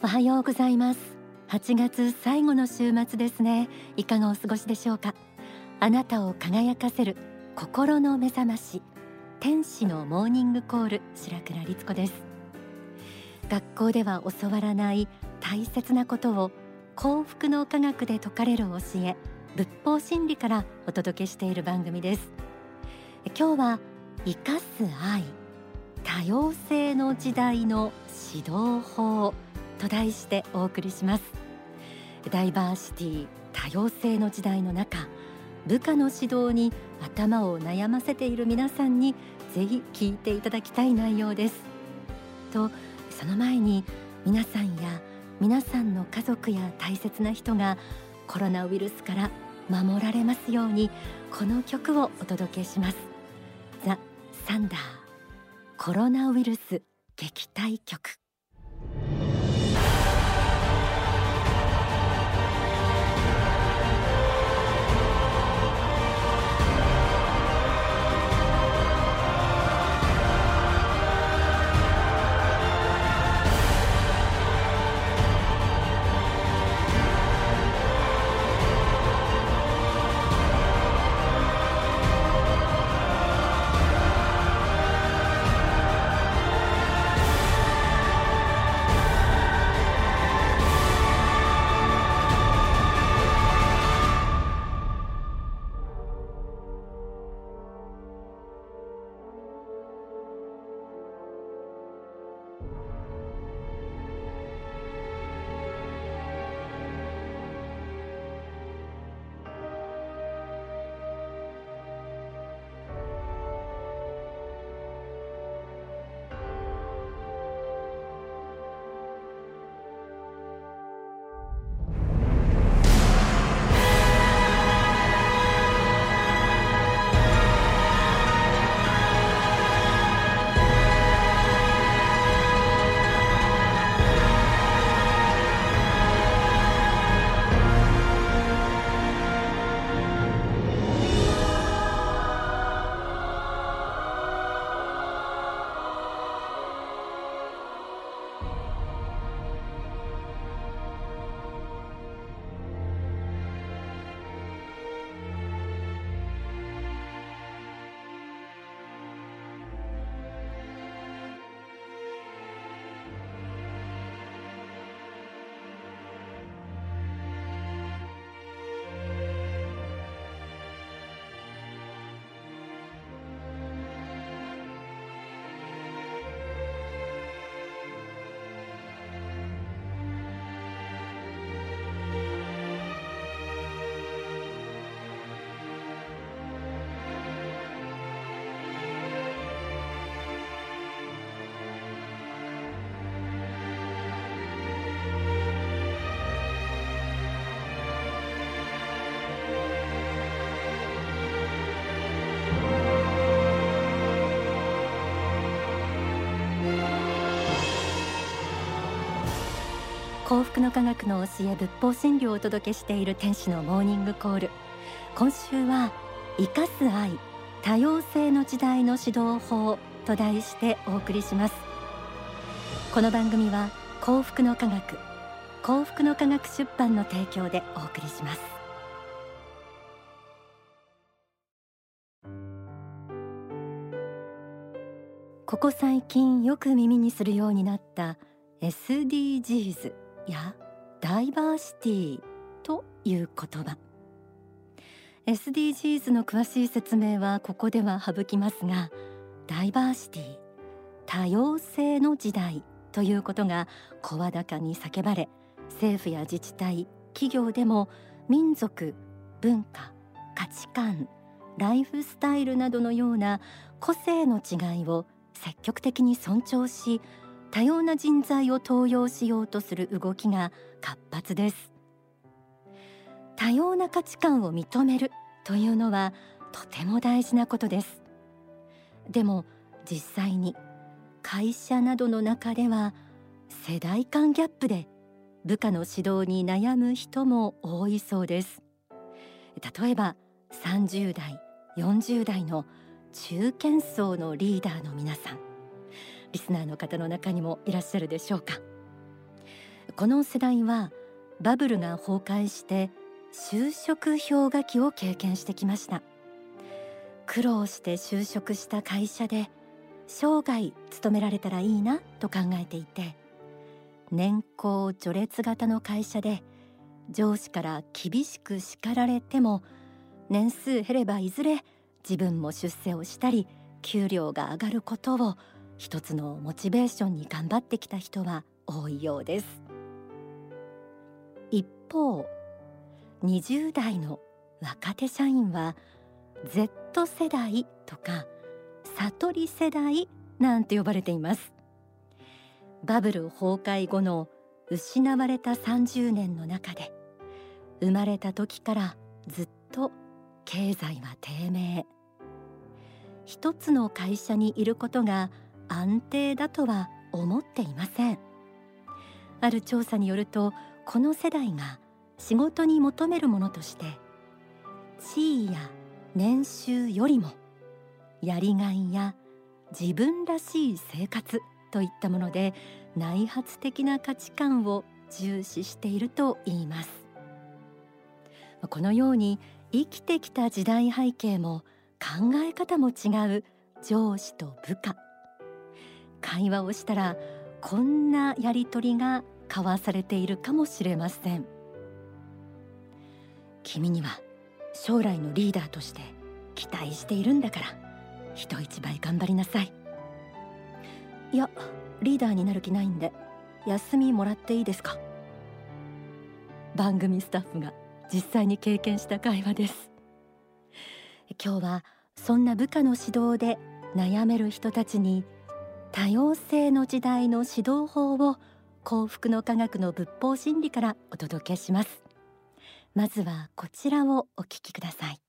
おはようございます。8月最後の週末ですね。いかがお過ごしでしょうか。あなたを輝かせる心の目覚まし。天使のモーニングコール白倉律子です。学校では教わらない大切なことを幸福の科学で説かれる教え仏法真理からお届けしている番組です。今日は生かす愛多様性の時代の指導法。と題してお送りします。ダイバーシティ多様性の時代の中部下の指導に頭を悩ませている皆さんにぜひ聞いていただきたい内容です。とその前に皆さんや皆さんの家族や大切な人がコロナウイルスから守られますようにこの曲をお届けします。ザ・サンダーコロナウイルス撃退曲。幸福の科学の教え仏法真理をお届けしている天使のモーニングコール。今週は生かす愛多様性の時代の指導法と題してお送りします。この番組は幸福の科学幸福の科学出版の提供でお送りします。ここ最近よく耳にするようになった SDGs やダイバーシティという言葉。SDGs の詳しい説明はここでは省きますがダイバーシティ多様性の時代ということが声高に叫ばれ政府や自治体企業でも民族文化価値観ライフスタイルなどのような個性の違いを積極的に尊重し多様な人材を登用しようとする動きが活発です。多様な価値観を認めるというのはとても大事なことです。でも実際に会社などの中では世代間ギャップで部下の指導に悩む人も多いそうです。例えば30代40代の中堅層のリーダーの皆さん。リスナーの方の中にもいらっしゃるでしょうか。この世代はバブルが崩壊して就職氷河期を経験してきました。苦労して就職した会社で生涯勤められたらいいなと考えていて年功序列型の会社で上司から厳しく叱られても年数減ればいずれ自分も出世をしたり給料が上がることを一つのモチベーションに頑張ってきた人は多いようです。一方20代の若手社員は Z 世代とか悟り世代なんて呼ばれています。バブル崩壊後の失われた30年の中で生まれた時からずっと経済は低迷。一つの会社にいることが安定だとは思っていません。ある調査によるとこの世代が仕事に求めるものとして地位や年収よりもやりがいや自分らしい生活といったもので内発的な価値観を重視していると言います。このように生きてきた時代背景も考え方も違う上司と部下会話をしたらこんなやり取りが交わされているかもしれません。君には将来のリーダーとして期待しているんだから人一倍頑張りなさい。いやリーダーになる気ないんで休みもらっていいですか？番組スタッフが実際に経験した会話です。今日はそんな部下の指導で悩める人たちに多様性の時代の指導法を幸福の科学の仏法真理からお届けします。まずはこちらをお聞きください。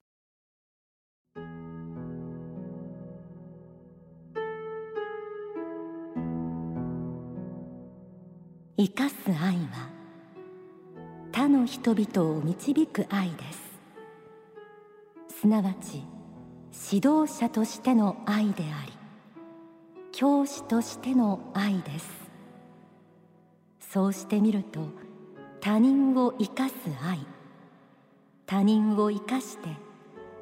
生かす愛は他の人々を導く愛です。すなわち指導者としての愛であり教師としての愛です。そうしてみると他人を生かす愛。他人を生かして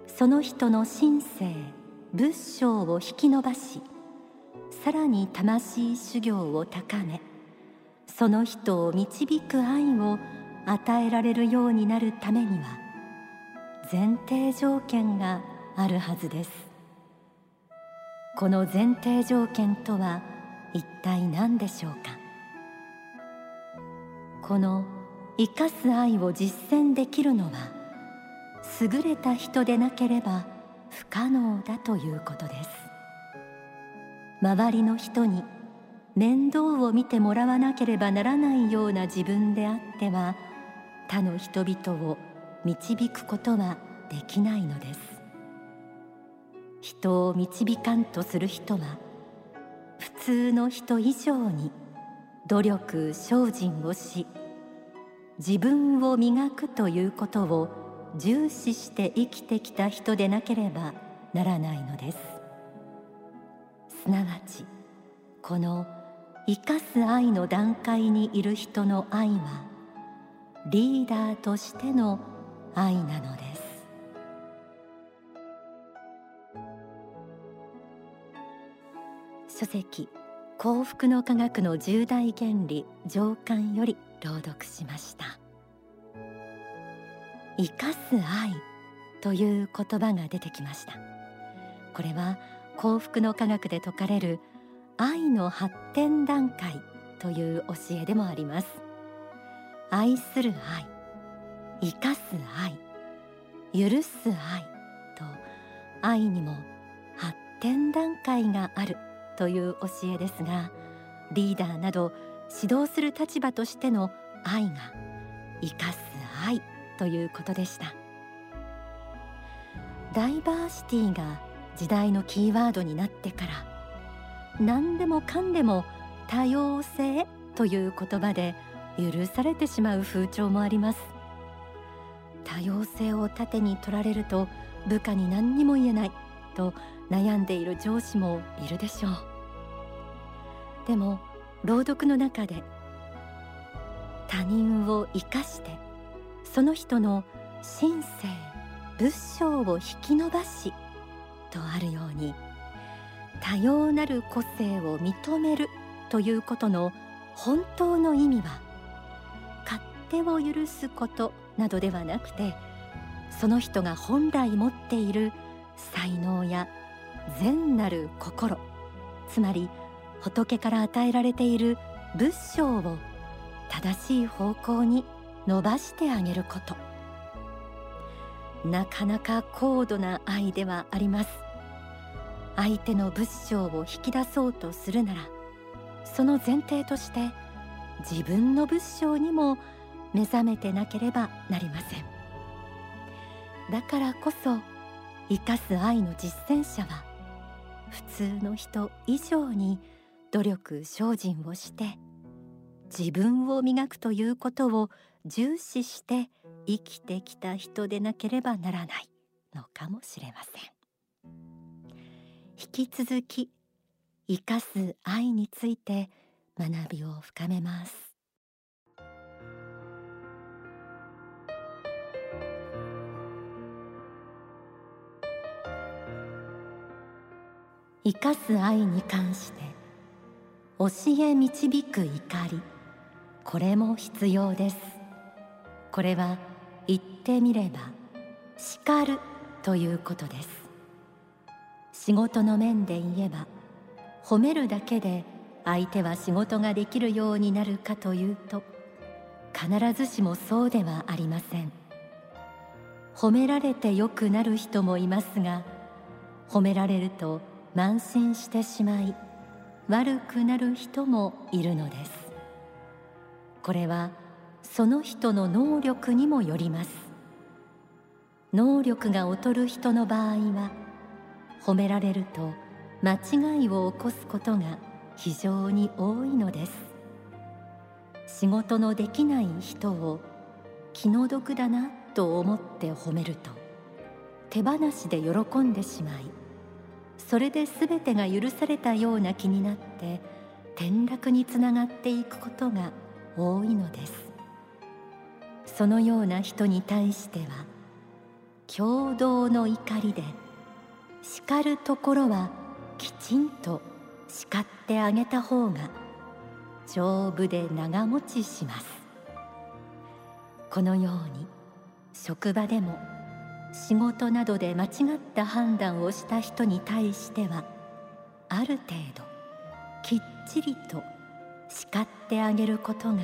その人の心性仏性を引き伸ばしさらに魂修行を高めその人を導く愛を与えられるようになるためには前提条件があるはずです。この前提条件とは一体何でしょうか？この生かす愛を実践できるのは優れた人でなければ不可能だということです。周りの人に面倒を見てもらわなければならないような自分であっては他の人々を導くことはできないのです。人を導かんとする人は普通の人以上に努力精進をし自分を磨くということを重視して生きてきた人でなければならないのです。すなわちこの生かす愛の段階にいる人の愛はリーダーとしての愛なのです。書籍幸福の科学の重大原理上巻より朗読しました。生かす愛という言葉が出てきました。これは幸福の科学で説かれる愛の発展段階という教えでもあります。愛する愛生かす愛許す愛と愛にも発展段階がある。という教えですがリーダーなど指導する立場としての愛が生かす愛ということでした。ダイバーシティが時代のキーワードになってから何でもかんでも多様性という言葉で許されてしまう風潮もあります。多様性を盾に取られると部下に何にも言えないと悩んでいる上司もいるでしょう。でも朗読の中で他人を生かしてその人の神性仏性を引き伸ばしとあるように多様なる個性を認めるということの本当の意味は勝手を許すことなどではなくてその人が本来持っている才能や善なる心つまり仏から与えられている仏性を正しい方向に伸ばしてあげることなかなか高度な愛ではあります相手の仏性を引き出そうとするならその前提として自分の仏性にも目覚めてなければなりませんだからこそ生かす愛の実践者は普通の人以上に努力精進をして自分を磨くということを重視して生きてきた人でなければならないのかもしれません。引き続き生かす愛について学びを深めます。生かす愛に関して教え導く怒り。これも必要です。これは言ってみれば叱るということです。仕事の面で言えば褒めるだけで相手は仕事ができるようになるかというと必ずしもそうではありません。褒められてよくなる人もいますが褒められると慢心してしまい悪くなる人もいるのです。これはその人の能力にもよります。能力が劣る人の場合は褒められると間違いを起こすことが非常に多いのです。仕事のできない人を気の毒だなと思って褒めると手放しで喜んでしまいそれで全てが許されたような気になって転落につながっていくことが多いのです。そのような人に対しては共同の怒りで叱るところはきちんと叱ってあげた方が丈夫で長持ちします。このように職場でも仕事などで間違った判断をした人に対してはある程度きっちりと叱ってあげることが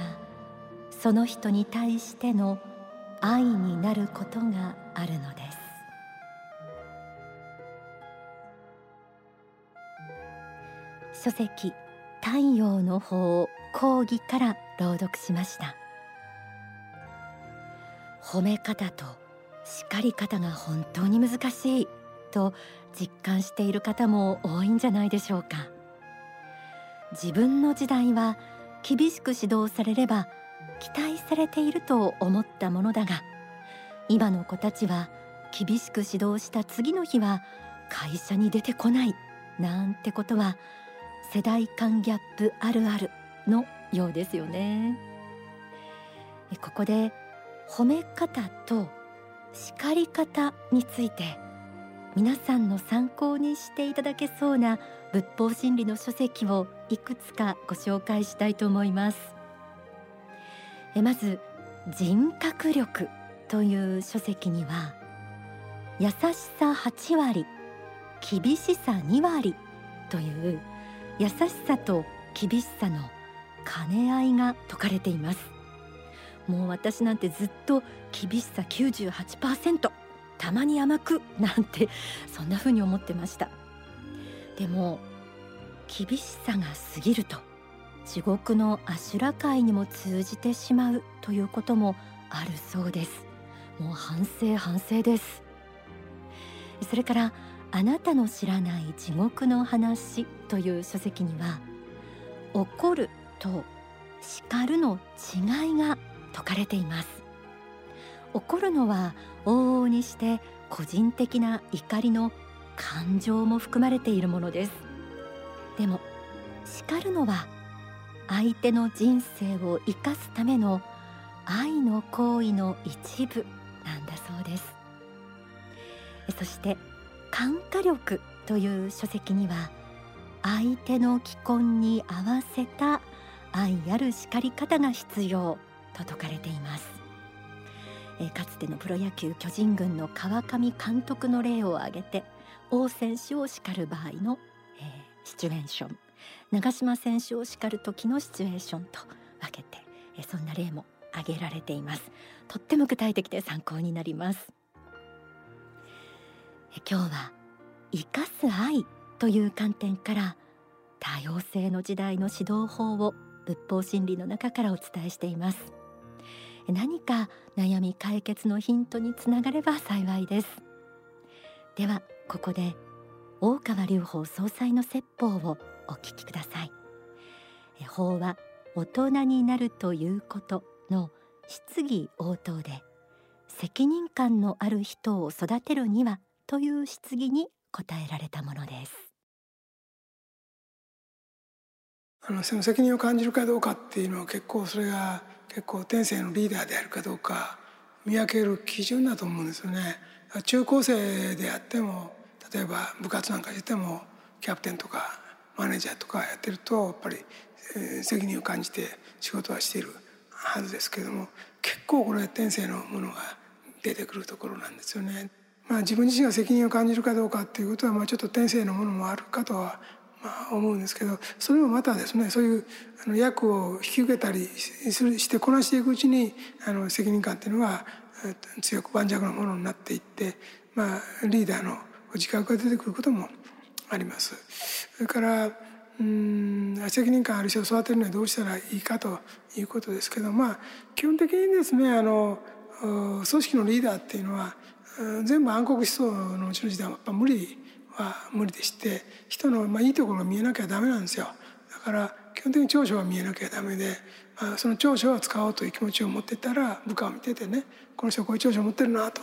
その人に対しての愛になることがあるのです。書籍太陽の法講義から朗読しました。褒め方と叱り方が本当に難しいと実感している方も多いんじゃないでしょうか。自分の時代は厳しく指導されれば期待されていると思ったものだが今の子たちは厳しく指導した次の日は会社に出てこないなんてことは世代間ギャップあるあるのようですよね。ここで褒め方と叱り方について皆さんの参考にしていただけそうな仏法真理の書籍をいくつかご紹介したいと思います。えまず人格力という書籍には優しさ8割厳しさ2割という優しさと厳しさの兼ね合いが説かれています。もう私なんてずっと厳しさ98%たまに甘くなんてそんな風に思ってました。でも厳しさが過ぎると地獄の阿修羅界にも通じてしまうということもあるそうです。もう反省反省です。それからあなたの知らない地獄の話という書籍には怒ると叱るの違いが説かれています。怒るのは往々にして個人的な怒りの感情も含まれているものです。でも叱るのは相手の人生を生かすための愛の行為の一部なんだそうです。そして感化力という書籍には相手の既婚に合わせた愛ある叱り方が必要。と説かれています。えかつてのプロ野球巨人軍の川上監督の例を挙げて王選手を叱る場合の、えー、シチュエーション。長嶋選手を叱る時のシチュエーションと分けて、え、そんな例も挙げられています。とっても具体的で参考になります。え今日は生かす愛という観点から多様性の時代の指導法を仏法真理の中からお伝えしています。何か悩み解決のヒントにつながれば幸いです。ではここで大川隆法総裁の説法をお聞きください。法は大人になるということの質疑応答で責任感のある人を育てるにはという質疑に答えられたものです。あのその責任を感じるかどうかっていうのは結構それが結構天性のリーダーであるかどうか見分ける基準だと思うんですよね。中高生であっても例えば部活なんかしてもキャプテンとかマネージャーとかやってるとやっぱり、えー、責任を感じて仕事はしているはずですけども結構これ天性のものが出てくるところなんですよね。まあ、自分自身が責任を感じるかどうかっていうことはまあちょっと天性のものもあるかとはまあ、思うんですけどそれもまたですねそういうあの役を引き受けたりしてこなしていくうちにあの責任感っていうのは強く盤石なものになっていって、まあ、リーダーの自覚が出てくることもあります。それからうん責任感ある人を育てるにはどうしたらいいかということですけどまあ基本的にですねあの組織のリーダーっていうのは全部暗黒思想のうちの時代はやっぱ無理は無理でして人のまあいいところが見えなきゃダメなんですよ。だから基本的に長所は見えなきゃダメで、まあ、その長所を使おうという気持ちを持ってたら部下を見ててねこの人こういう長所を持ってるなと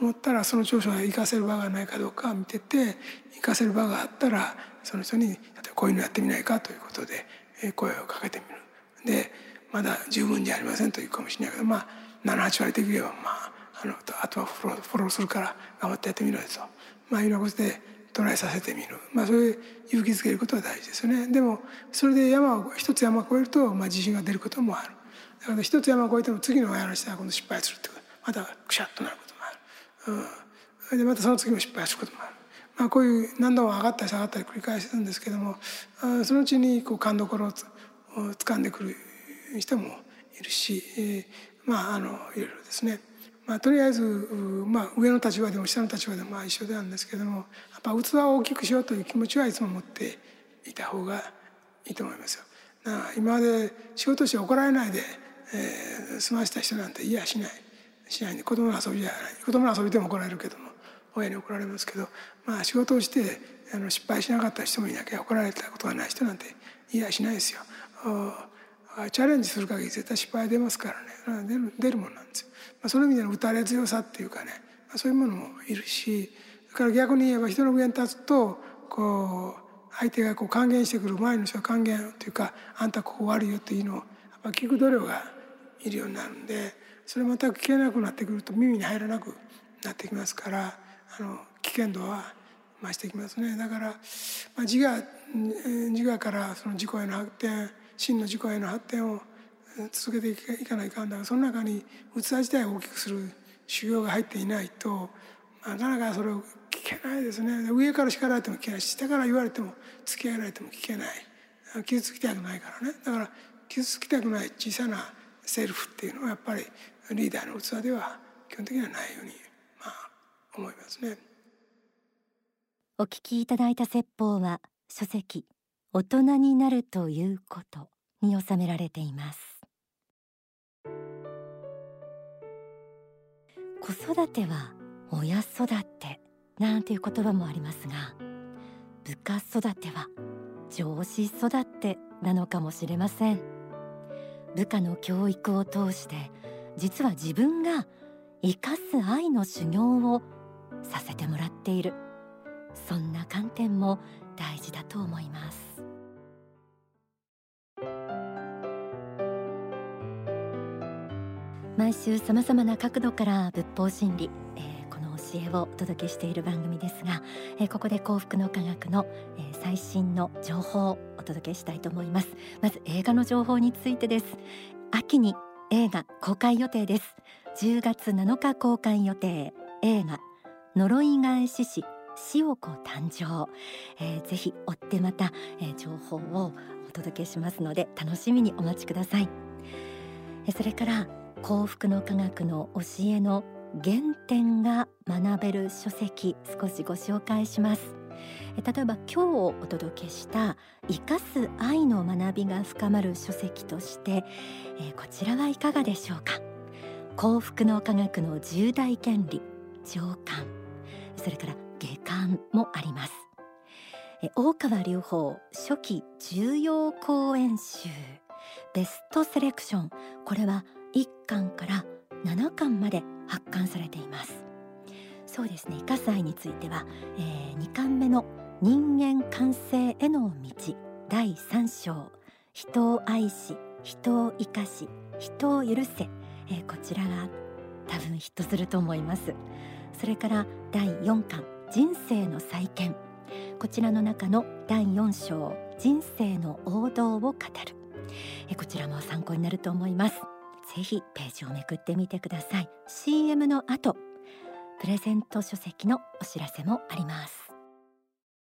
思ったらその長所が生かせる場がないかどうか見てて生かせる場があったらその人に例えばこういうのやってみないかということで声をかけてみる。でまだ十分じゃありませんというかもしれないけどまあ78割できればまああのあとはフォローフォローするから頑張ってやってみろよ。と、まあ、いうようなことでトさせてみる、まあ、それで勇気づけることは大事ですよね。でもそれで山を一つ山を越えると、まあ、自信が出ることもある。だから一つ山を越えても次の山の下は今度失敗するってこと。またくしゃっとなることもある、うん、でまたその次も失敗することもある、まあ、こういう何度も上がったり下がったり繰り返してるんですけどもそのうちにこう勘どころを掴んでくる人もいるし、えー、まああのいろいろですね。まあ、とりあえず、まあ、上の立場でも下の立場でもまあ一緒なんですけどもっぱ器を大きくしようという気持ちはいつも持っていた方がいいと思いますよ。今まで仕事して怒られないで、えー、済ませた人なんていやしないしないで子供の遊びじゃない子供の遊びでも怒られるけども親に怒られますけど、まあ、仕事をしてあの失敗しなかった人もいなきゃ怒られたことがない人なんていやしないですよ。チャレンジする限り絶対失敗出ますからね出る出るもんなんですよ。まあ、その意味での打たれ強さっていうかね、まあ、そういうものもいるしから逆に言えば人の上に立つとこう相手がこう還元してくる前の人は還元というかあんたここ悪いよっていうのをやっぱ聞く度量がいるようになるんでそれ全く聞けなくなってくると耳に入らなくなってきますからあの危険度は増してきますね。だから、まあ、自我自我からその自己への発展真の自己への発展を続けていかないかんだ。その中に器自体を大きくする修行が入っていないとなかなかそれを聞けないですね。上から叱られても聞けないし下から言われても付き合えられても聞けない。傷つきたくないからね。だから傷つきたくない小さなセルフっていうのはやっぱりリーダーの器では基本的にはないようにまあ思いますね。お聞きいただいた説法は書籍大人になるということに収められています。子育ては親育て。なんていう言葉もありますが部下育ては上司育てなのかもしれません。部下の教育を通して実は自分が生かす愛の修行をさせてもらっている。そんな観点も大事だと思います。毎週さまざまな角度から仏法真理、えー、教えをお届けしている番組ですが、えー、ここで幸福の科学の、えー、最新の情報をお届けしたいと思います。まず映画の情報についてです。秋に映画公開予定です。10月7日公開予定。映画呪い返し師塩子誕生、えー、ぜひ追ってまた、えー、情報をお届けしますので楽しみにお待ちください、えー、それから幸福の科学の教えの原点が学べる書籍少しご紹介します。例えば今日お届けした生かす愛の学びが深まる書籍として、え、こちらはいかがでしょうか？幸福の科学の重大権利上巻それから下巻もあります。大川隆法初期重要講演集ベストセレクション。これは1巻から7巻まで発刊されています。そうですね。イカサイについては、えー、2巻目の人間完成への道。第3章。人を愛し人を生かし人を許せ、えー、こちらが多分ヒットすると思います。それから第4巻。人生の再建。こちらの中の第4章。人生の王道を語る。こちらも参考になると思います。ぜひページをめくってみてください。CM の後。プレゼント書籍のお知らせもあります。